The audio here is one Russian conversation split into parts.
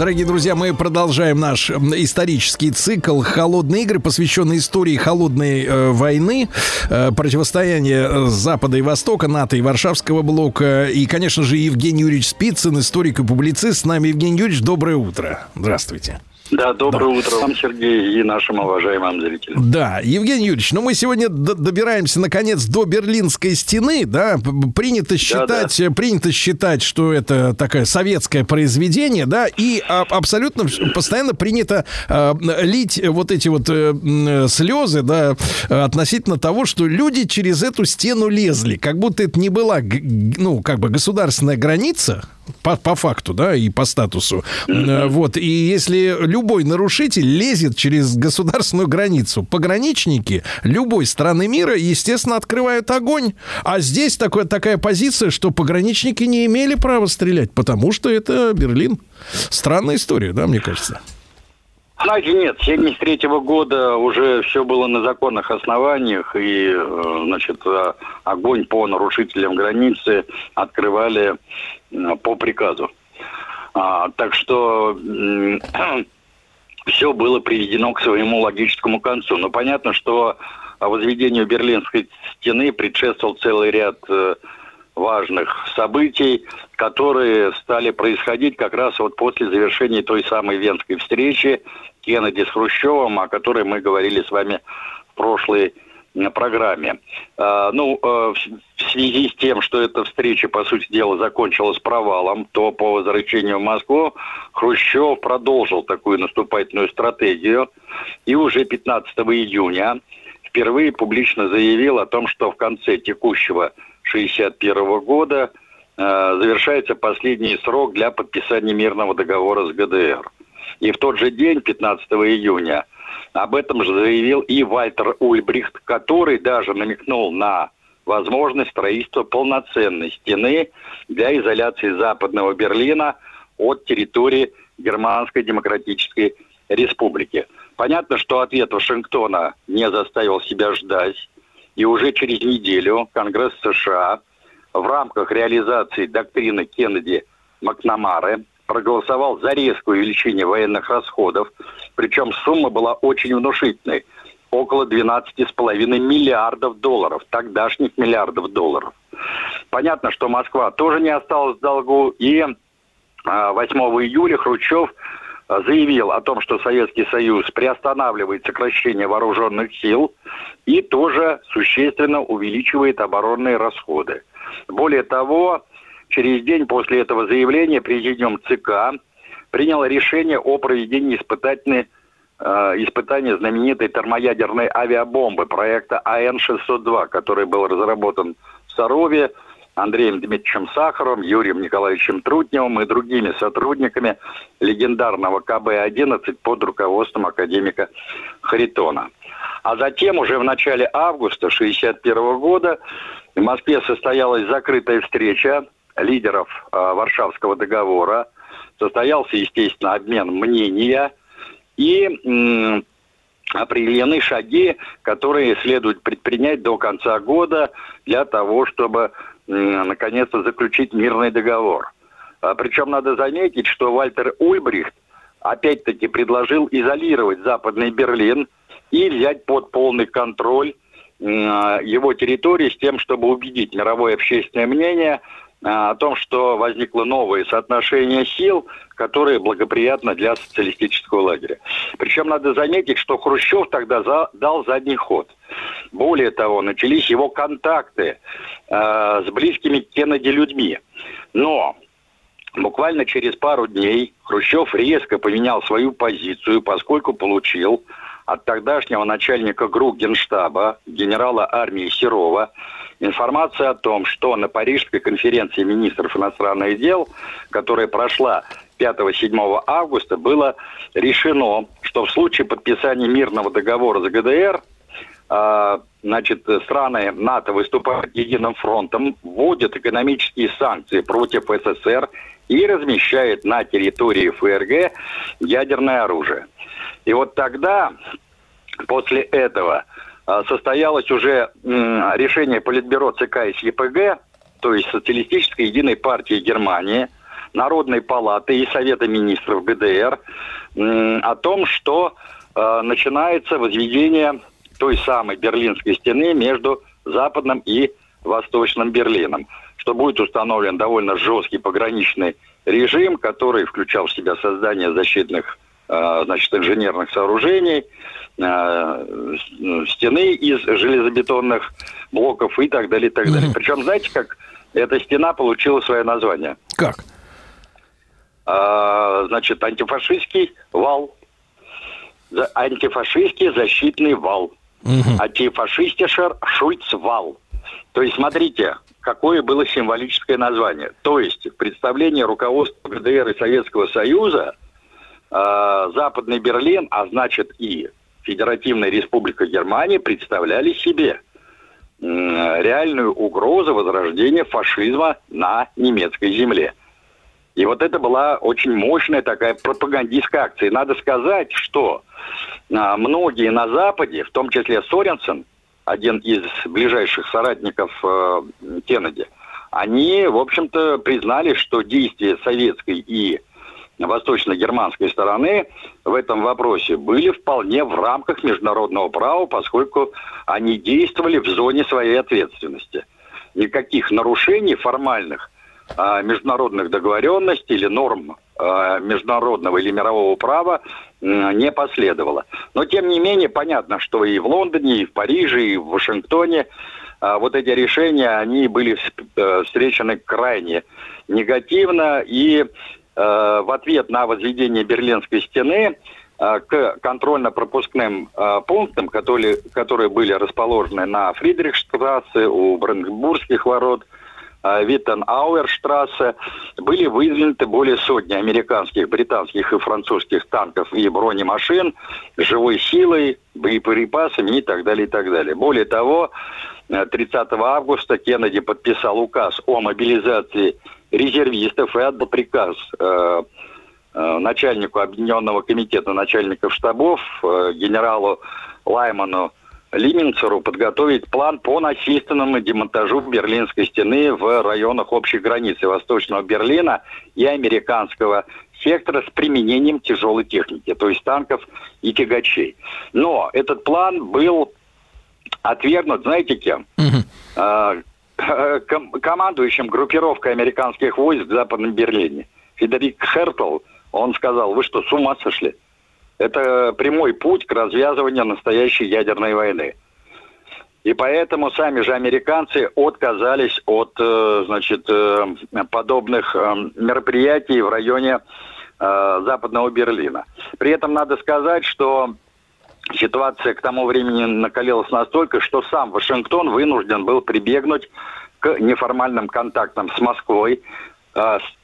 Дорогие друзья, мы продолжаем наш исторический цикл «Холодные игры», посвященный истории холодной э, войны, э, противостояния Запада и Востока, НАТО и Варшавского блока. И, конечно же, Евгений Юрьевич Спицын, историк и публицист. С нами Евгений Юрьевич, доброе утро. Здравствуйте. Да, доброе да. утро вам, Сергей, и нашим уважаемым зрителям. Да, Евгений Юрьевич, ну мы сегодня добираемся наконец до Берлинской стены, да, принято считать, да, да. принято считать, что это такое советское произведение, да, и абсолютно постоянно принято э, лить вот эти вот э, слезы, да, относительно того, что люди через эту стену лезли, как будто это не была, ну, как бы государственная граница, по, по факту, да, и по статусу. Mm-hmm. Вот, и если любой нарушитель лезет через государственную границу, пограничники любой страны мира, естественно, открывают огонь. А здесь такое, такая позиция, что пограничники не имели права стрелять, потому что это Берлин. Странная история, да, мне кажется. Знаете, нет, с 73 года уже все было на законных основаниях, и, э, значит, э, огонь по нарушителям границы открывали по приказу. А, так что все было приведено к своему логическому концу. Но понятно, что возведению Берлинской стены предшествовал целый ряд э, важных событий, которые стали происходить как раз вот после завершения той самой Венской встречи Кеннеди с Хрущевым, о которой мы говорили с вами в прошлой программе. А, ну, э, в связи с тем, что эта встреча, по сути дела, закончилась провалом, то по возвращению в Москву Хрущев продолжил такую наступательную стратегию и уже 15 июня впервые публично заявил о том, что в конце текущего 61 года э, завершается последний срок для подписания мирного договора с ГДР. И в тот же день, 15 июня, об этом же заявил и Вальтер Ульбрихт, который даже намекнул на возможность строительства полноценной стены для изоляции Западного Берлина от территории Германской Демократической Республики. Понятно, что ответ Вашингтона не заставил себя ждать, и уже через неделю Конгресс США в рамках реализации доктрины Кеннеди Макнамары проголосовал за резкое увеличение военных расходов, причем сумма была очень внушительной – около 12,5 миллиардов долларов, тогдашних миллиардов долларов. Понятно, что Москва тоже не осталась в долгу, и 8 а, июля Хрущев заявил о том, что Советский Союз приостанавливает сокращение вооруженных сил и тоже существенно увеличивает оборонные расходы. Более того, Через день после этого заявления президиум ЦК принял решение о проведении испытательной э, испытания знаменитой термоядерной авиабомбы проекта АН-602, который был разработан в Сарове Андреем Дмитриевичем Сахаровым, Юрием Николаевичем Трутневым и другими сотрудниками легендарного КБ-11 под руководством академика Харитона. А затем, уже в начале августа 1961 года, в Москве состоялась закрытая встреча лидеров э, Варшавского договора. Состоялся, естественно, обмен мнения и определены шаги, которые следует предпринять до конца года для того, чтобы наконец-то заключить мирный договор. А, причем надо заметить, что Вальтер Ульбрихт опять-таки предложил изолировать Западный Берлин и взять под полный контроль его территории с тем, чтобы убедить мировое общественное мнение о том, что возникло новое соотношение сил, которое благоприятно для социалистического лагеря. Причем надо заметить, что Хрущев тогда за, дал задний ход. Более того, начались его контакты э, с близкими к Кеннеди людьми. Но буквально через пару дней Хрущев резко поменял свою позицию, поскольку получил от тогдашнего начальника ГРУ Генштаба, генерала армии Серова, информация о том, что на Парижской конференции министров иностранных дел, которая прошла 5-7 августа, было решено, что в случае подписания мирного договора с ГДР а, значит, страны НАТО выступают единым фронтом, вводят экономические санкции против СССР и размещает на территории ФРГ ядерное оружие. И вот тогда, после этого, состоялось уже решение Политбюро ЦК и СЕПГ, то есть Социалистической единой партии Германии, Народной палаты и Совета министров ГДР, о том, что а, начинается возведение той самой Берлинской стены между Западным и Восточным Берлином, что будет установлен довольно жесткий пограничный режим, который включал в себя создание защитных значит, инженерных сооружений, а, стены из железобетонных блоков и так далее, и так далее. Причем, знаете, как эта стена получила свое название? Как? А, значит, антифашистский вал. Антифашистский защитный вал. Угу. Антифашистишер Шульцвал. То есть, смотрите, какое было символическое название. То есть, в представлении руководства ГДР и Советского Союза э, Западный Берлин, а значит и Федеративная Республика Германия представляли себе реальную угрозу возрождения фашизма на немецкой земле. И вот это была очень мощная такая пропагандистская акция. И надо сказать, что а, многие на Западе, в том числе Соренсен, один из ближайших соратников э, Кеннеди, они, в общем-то, признали, что действия советской и восточно-германской стороны в этом вопросе были вполне в рамках международного права, поскольку они действовали в зоне своей ответственности. Никаких нарушений формальных а, международных договоренностей или норм а, международного или мирового права не последовало. Но тем не менее понятно, что и в Лондоне, и в Париже, и в Вашингтоне а, вот эти решения, они были э, встречены крайне негативно. И в ответ на возведение Берлинской стены э, к контрольно-пропускным пунктам, которые, которые были расположены на Фридрихштрассе, у Бранденбургских ворот – Виттен-Ауэрштрассе были выдвинуты более сотни американских, британских и французских танков и бронемашин живой силой, боеприпасами и так далее, и так далее. Более того, 30 августа Кеннеди подписал указ о мобилизации резервистов и отдал приказ э, э, начальнику Объединенного комитета начальников штабов, э, генералу Лайману Лименцеру подготовить план по насильственному демонтажу Берлинской стены в районах общей границы Восточного Берлина и американского сектора с применением тяжелой техники, то есть танков и тягачей. Но этот план был отвергнут, знаете кем? Угу. Ком- командующим группировкой американских войск в Западном Берлине. Федерик Хертл, он сказал, вы что, с ума сошли? Это прямой путь к развязыванию настоящей ядерной войны. И поэтому сами же американцы отказались от э, значит, э, подобных э, мероприятий в районе Западного Берлина. При этом надо сказать, что ситуация к тому времени накалилась настолько, что сам Вашингтон вынужден был прибегнуть к неформальным контактам с Москвой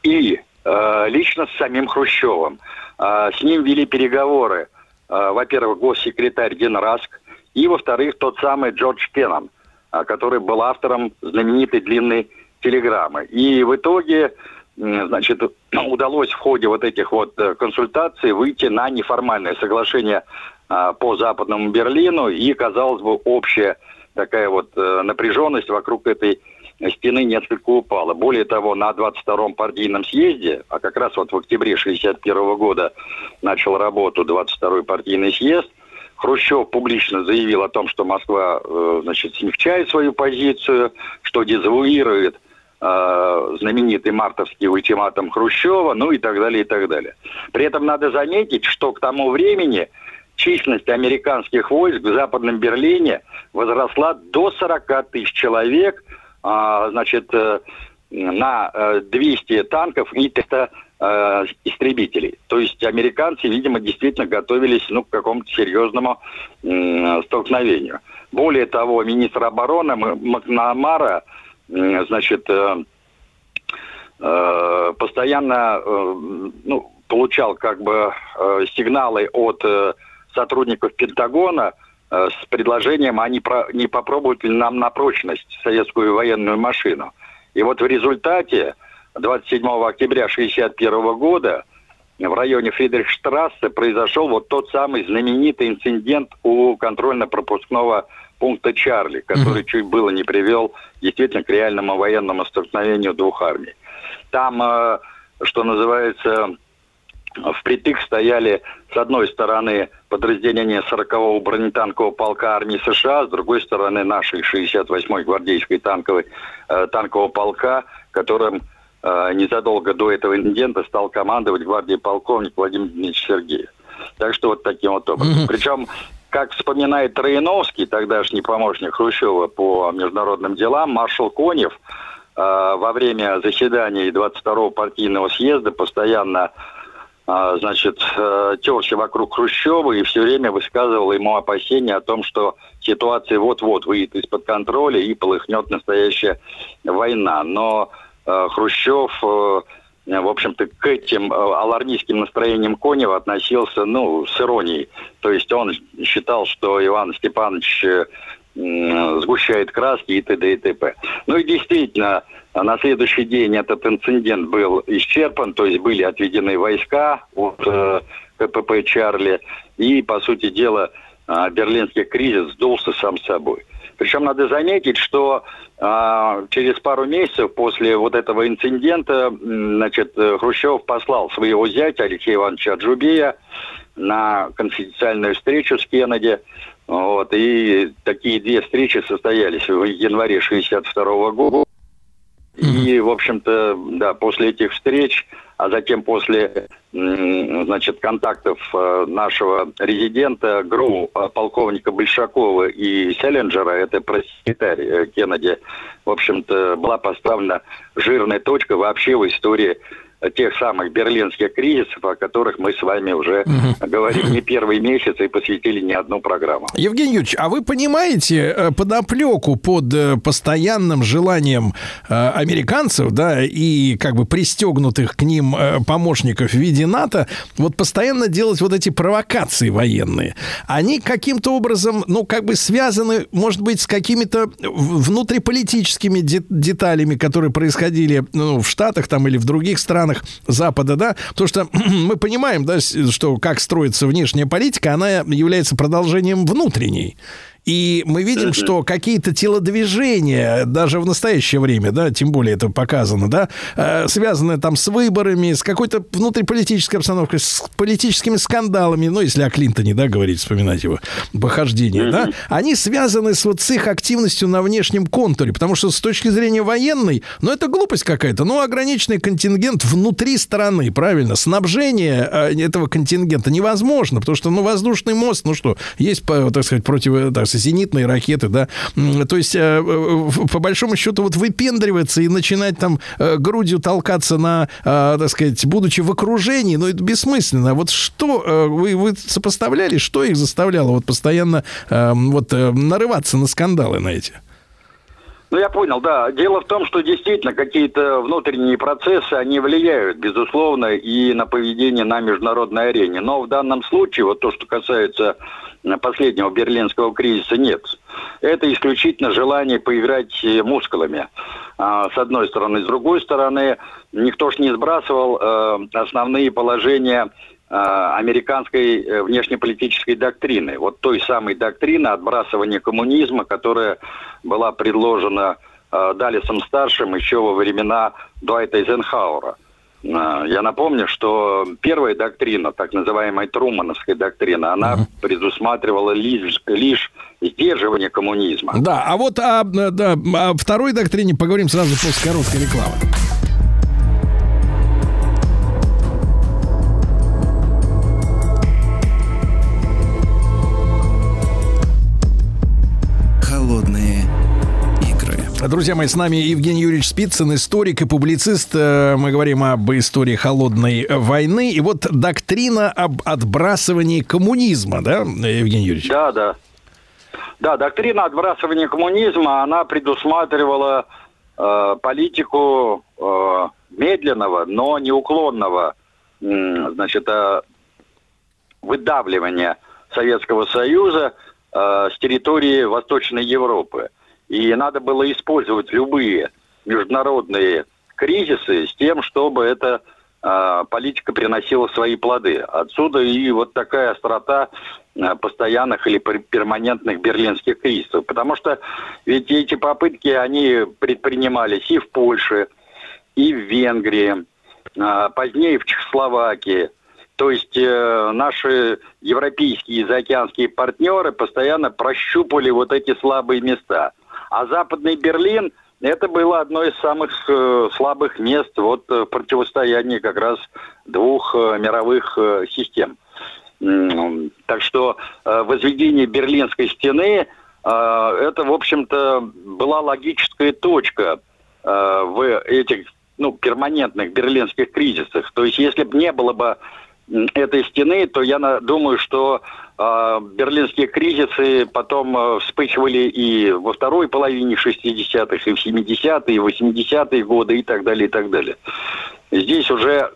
и лично с самим Хрущевым. А, с ним вели переговоры, а, во-первых, госсекретарь Дин Раск, и, во-вторых, тот самый Джордж Кеннон, а, который был автором знаменитой длинной телеграммы. И в итоге, значит, удалось в ходе вот этих вот э, консультаций выйти на неформальное соглашение по Западному Берлину, и, казалось бы, общая такая вот э, напряженность вокруг этой стены несколько упала. Более того, на 22-м партийном съезде, а как раз вот в октябре 61 года начал работу 22-й партийный съезд, Хрущев публично заявил о том, что Москва, э, значит, смягчает свою позицию, что дезавуирует э, знаменитый мартовский ультиматум Хрущева, ну и так далее, и так далее. При этом надо заметить, что к тому времени численность американских войск в Западном Берлине возросла до 40 тысяч человек – а, значит, э, на 200 э, танков и 300 э, истребителей. То есть американцы, видимо, действительно готовились ну, к какому-то серьезному столкновению. Более того, министр обороны Макнамара, значит, постоянно ну, получал как бы сигналы от сотрудников Пентагона э, с предложением, не, про, не попробуют ли нам на прочность советскую военную машину. И вот в результате 27 октября 1961 года в районе Фридрихштрассе произошел вот тот самый знаменитый инцидент у контрольно-пропускного пункта Чарли, который mm-hmm. чуть было не привел действительно к реальному военному столкновению двух армий. Там, э, что называется, впритык стояли с одной стороны подразделения 40-го бронетанкового полка армии США, с другой стороны нашей 68-й гвардейской танковой, э, танкового полка, которым э, незадолго до этого инцидента стал командовать гвардией полковник Владимир Дмитриевич Сергеев. Так что вот таким вот образом. Mm-hmm. Причем, как вспоминает Троиновский, тогдашний помощник Хрущева по международным делам, маршал Конев э, во время заседаний 22-го партийного съезда постоянно значит, э, терся вокруг Хрущева и все время высказывал ему опасения о том, что ситуация вот-вот выйдет из-под контроля и полыхнет настоящая война. Но э, Хрущев, э, в общем-то, к этим алармистским настроениям Конева относился, ну, с иронией. То есть он считал, что Иван Степанович сгущает краски и т.д. и т.п. Ну и действительно, на следующий день этот инцидент был исчерпан, то есть были отведены войска от э, КПП «Чарли», и, по сути дела, э, берлинский кризис сдулся сам собой. Причем надо заметить, что э, через пару месяцев после вот этого инцидента значит, Хрущев послал своего зятя Алексея Ивановича Джубея на конфиденциальную встречу с Кеннеди. Вот, и такие две встречи состоялись в январе 1962 года. И, в общем-то, да, после этих встреч, а затем после, значит, контактов э, нашего резидента ГРУ, э, полковника Большакова и Селлинджера, это пресс-секретарь э, Кеннеди, в общем-то, была поставлена жирная точка вообще в истории тех самых берлинских кризисов, о которых мы с вами уже угу. говорим не первый месяц и посвятили не одну программу. Евгений Юрьевич, а вы понимаете э, подоплеку под э, постоянным желанием э, американцев, да, и как бы пристегнутых к ним помощников в виде НАТО, вот постоянно делать вот эти провокации военные? Они каким-то образом, ну, как бы связаны, может быть, с какими-то внутриполитическими деталями, которые происходили ну, в Штатах там или в других странах, странах Запада, да, потому что мы понимаем, да, что как строится внешняя политика, она является продолжением внутренней. И мы видим, что какие-то телодвижения даже в настоящее время, да, тем более это показано, да, э, связанные там с выборами, с какой-то внутриполитической обстановкой, с политическими скандалами, ну, если о Клинтоне, да, говорить, вспоминать его похождение, да, они связаны с вот с их активностью на внешнем контуре, потому что с точки зрения военной, ну, это глупость какая-то, ну, ограниченный контингент внутри страны, правильно, снабжение э, этого контингента невозможно, потому что, ну, воздушный мост, ну что, есть, так сказать, против, так сказать, зенитные ракеты, да. То есть, э, по большому счету, вот выпендриваться и начинать там э, грудью толкаться на, э, так сказать, будучи в окружении, ну, это бессмысленно. Вот что вы, вы сопоставляли, что их заставляло вот постоянно вот нарываться на скандалы на эти? Ну, я понял, да. Дело в том, что действительно какие-то внутренние процессы, они влияют, безусловно, и на поведение на международной арене. Но в данном случае, вот то, что касается последнего берлинского кризиса нет. Это исключительно желание поиграть мускулами. А, с одной стороны. С другой стороны, никто ж не сбрасывал э, основные положения э, американской э, внешнеполитической доктрины. Вот той самой доктрины отбрасывания коммунизма, которая была предложена Далисом-старшим еще во времена Дуайта Эйзенхауэра. Я напомню, что первая доктрина, так называемая Трумановская доктрина, она uh-huh. предусматривала лишь, лишь сдерживание коммунизма. Да, а вот о, да, о второй доктрине поговорим сразу после короткой рекламы. Друзья мои, с нами Евгений Юрьевич Спицын, историк и публицист. Э, мы говорим об истории холодной войны. И вот доктрина об отбрасывании коммунизма, да, Евгений Юрьевич? Да, да. Да, доктрина отбрасывания коммунизма, она предусматривала э, политику э, медленного, но неуклонного э, значит, э, выдавливания Советского Союза – э, с территории Восточной Европы. И надо было использовать любые международные кризисы с тем, чтобы эта э, политика приносила свои плоды. Отсюда и вот такая острота э, постоянных или перманентных берлинских кризисов. Потому что ведь эти попытки, они предпринимались и в Польше, и в Венгрии, э, позднее в Чехословакии. То есть э, наши европейские и заокеанские партнеры постоянно прощупали вот эти слабые места. А Западный Берлин – это было одно из самых э, слабых мест вот э, противостояния как раз двух э, мировых систем. Так что возведение Берлинской стены это, в общем-то, была логическая точка в этих ну, перманентных берлинских кризисах. То есть, если бы не было бы этой стены, то я думаю, что э, берлинские кризисы потом э, вспыхивали и во второй половине 60-х, и в 70-е, и 80-е годы, и так далее, и так далее. Здесь уже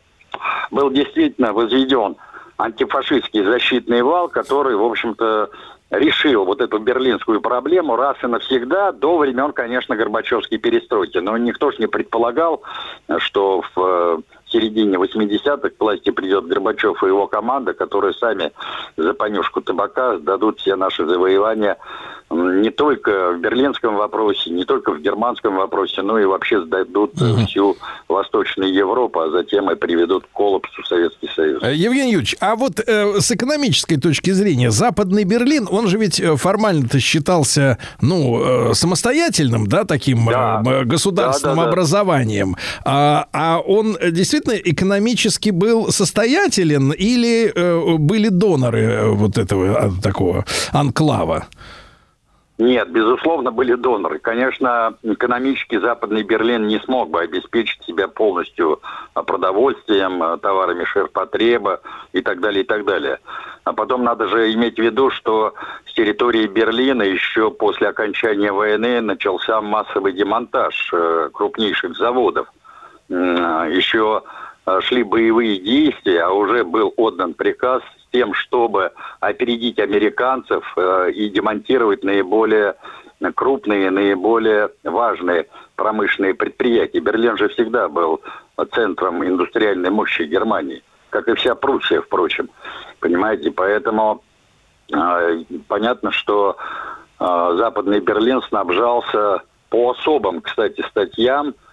был действительно возведен антифашистский защитный вал, который, в общем-то, решил вот эту берлинскую проблему раз и навсегда до времен, конечно, Горбачевской перестройки. Но никто же не предполагал, что в э, середине 80-х к власти придет Горбачев и его команда, которые сами за понюшку табака сдадут все наши завоевания не только в берлинском вопросе, не только в германском вопросе, но и вообще сдадут угу. всю Восточную Европу, а затем и приведут к коллапсу Советский Союз. Э, Евгений Юрьевич, а вот э, с экономической точки зрения, Западный Берлин, он же ведь э, формально-то считался, ну, э, самостоятельным, да, таким да. Э, государственным да, да, образованием, да. А, а он действительно экономически был состоятелен или э, были доноры вот этого такого анклава? Нет, безусловно, были доноры. Конечно, экономически Западный Берлин не смог бы обеспечить себя полностью а, продовольствием, а, товарами ширпотреба и так далее, и так далее. А потом надо же иметь в виду, что с территории Берлина еще после окончания войны начался массовый демонтаж э, крупнейших заводов. Еще шли боевые действия, а уже был отдан приказ тем, чтобы опередить американцев э, и демонтировать наиболее крупные, наиболее важные промышленные предприятия. Берлин же всегда был центром индустриальной мощи Германии, как и вся Пруссия, впрочем. Понимаете, поэтому э, понятно, что э, Западный Берлин снабжался по особым, кстати, статьям –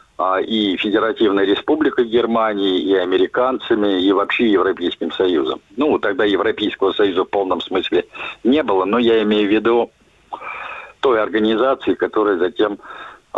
и Федеративной Республикой Германии, и американцами, и вообще Европейским Союзом. Ну, тогда Европейского Союза в полном смысле не было, но я имею в виду той организации, которая затем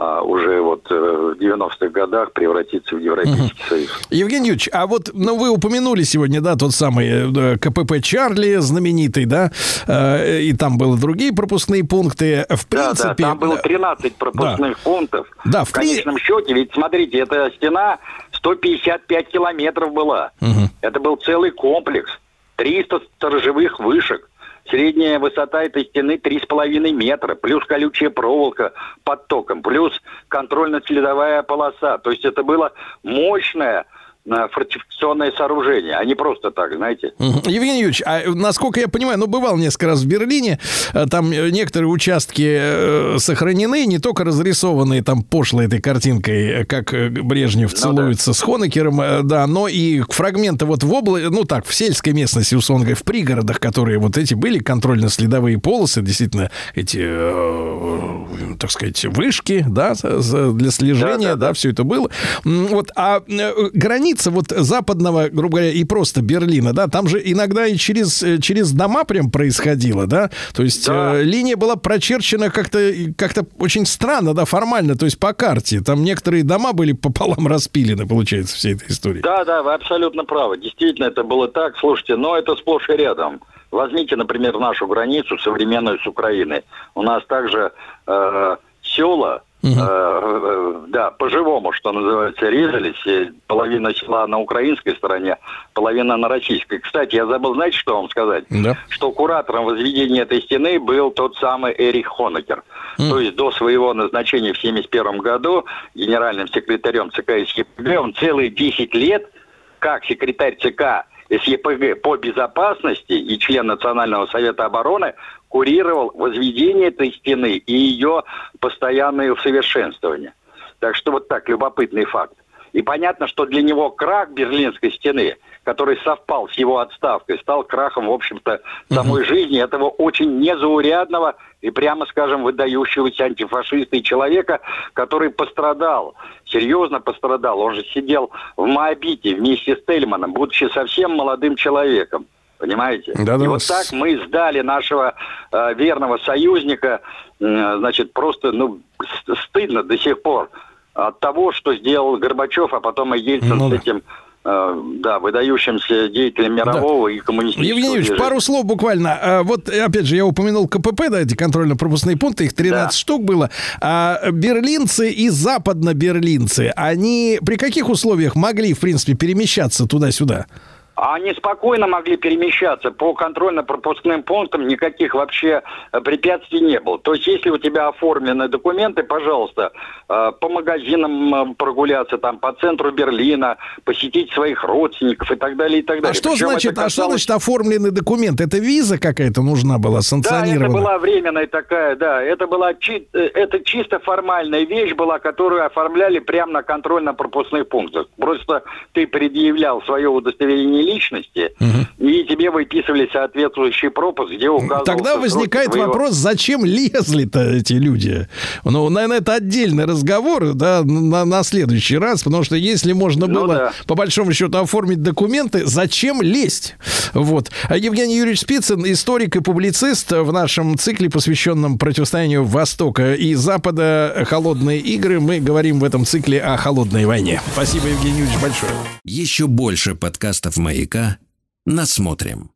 а, уже вот э, в 90-х годах превратиться в Европейский угу. Союз. Евгений Юрьевич, а вот ну, вы упомянули сегодня, да, тот самый э, КПП Чарли знаменитый, да, э, и там были другие пропускные пункты. В принципе... Да, да, там было 13 пропускных да. пунктов. Да, в, в конечном счете, ведь смотрите, эта стена 155 километров была. Угу. Это был целый комплекс. 300 сторожевых вышек. Средняя высота этой стены 3,5 метра, плюс колючая проволока под током, плюс контрольно-следовая полоса. То есть это было мощное фортификационное сооружение, а не просто так, знаете. Евгений Юрьевич, а насколько я понимаю, ну, бывал несколько раз в Берлине, э, там э, некоторые участки э, сохранены, не только разрисованные там пошлой этой картинкой, как Брежнев целуется ну, да. с Хонекером, да, но и фрагменты вот в области, ну так, в сельской местности, условно говоря, в пригородах, которые вот эти были, контрольно-следовые полосы, действительно, эти, э, так сказать, вышки, да, для слежения, да, да, да, все это было. Вот, а границы граница вот западного, грубо говоря, и просто Берлина, да, там же иногда и через, э, через дома прям происходило, да, то есть да. э, линия была прочерчена как-то как очень странно, да, формально, то есть по карте, там некоторые дома были пополам распилены, получается, всей этой истории. Да, да, вы абсолютно правы, действительно это было так, слушайте, но это сплошь и рядом. Возьмите, например, нашу границу современную с Украиной. У нас также э, села Угу. Э, да, по-живому, что называется, резались. Половина села на украинской стороне, половина на российской. Кстати, я забыл, знаете, что вам сказать? Да. Что куратором возведения этой стены был тот самый Эрих Хонекер. Mm. То есть до своего назначения в 1971 году генеральным секретарем ЦК СЕПГ он целые 10 лет, как секретарь ЦК СЕПГ по безопасности и член Национального совета обороны курировал возведение этой стены и ее постоянное усовершенствование. Так что вот так, любопытный факт. И понятно, что для него крах Берлинской стены, который совпал с его отставкой, стал крахом, в общем-то, самой uh-huh. жизни этого очень незаурядного и, прямо скажем, выдающегося антифашиста и человека, который пострадал, серьезно пострадал. Он же сидел в Моабите вместе с Тельманом, будучи совсем молодым человеком. Понимаете? Да, да. И вот так мы сдали нашего э, верного союзника, э, значит, просто, ну, стыдно до сих пор от того, что сделал Горбачев, а потом и Ельцин ну, с этим э, да, выдающимся деятелем мирового да. и коммунистического Евгений Юрьевич, пару слов буквально. А, вот, опять же, я упомянул КПП, да, эти контрольно-пропускные пункты, их 13 да. штук было. А берлинцы и западно-берлинцы, они при каких условиях могли, в принципе, перемещаться туда-сюда? Они спокойно могли перемещаться по контрольно-пропускным пунктам, никаких вообще э, препятствий не было. То есть, если у тебя оформлены документы, пожалуйста, э, по магазинам э, прогуляться, там, по центру Берлина, посетить своих родственников и так далее, и так далее. А что, значит, касалось... а что значит оформленный документ? Это виза какая-то нужна была, санкционированная? Да, это была временная такая, да. Это была чи... это чисто формальная вещь была, которую оформляли прямо на контрольно-пропускных пунктах. Просто ты предъявлял свое удостоверение личности, угу. и тебе выписывали соответствующий пропуск, где указывался... Тогда возникает твоего... вопрос, зачем лезли-то эти люди? Ну, наверное, это отдельный разговор, да, на, на следующий раз, потому что если можно ну, было, да. по большому счету, оформить документы, зачем лезть? Вот. А Евгений Юрьевич Спицын, историк и публицист в нашем цикле, посвященном противостоянию Востока и Запада «Холодные игры». Мы говорим в этом цикле о холодной войне. Спасибо, Евгений Юрьевич, большое. Еще больше подкастов моих маяка насмотрим.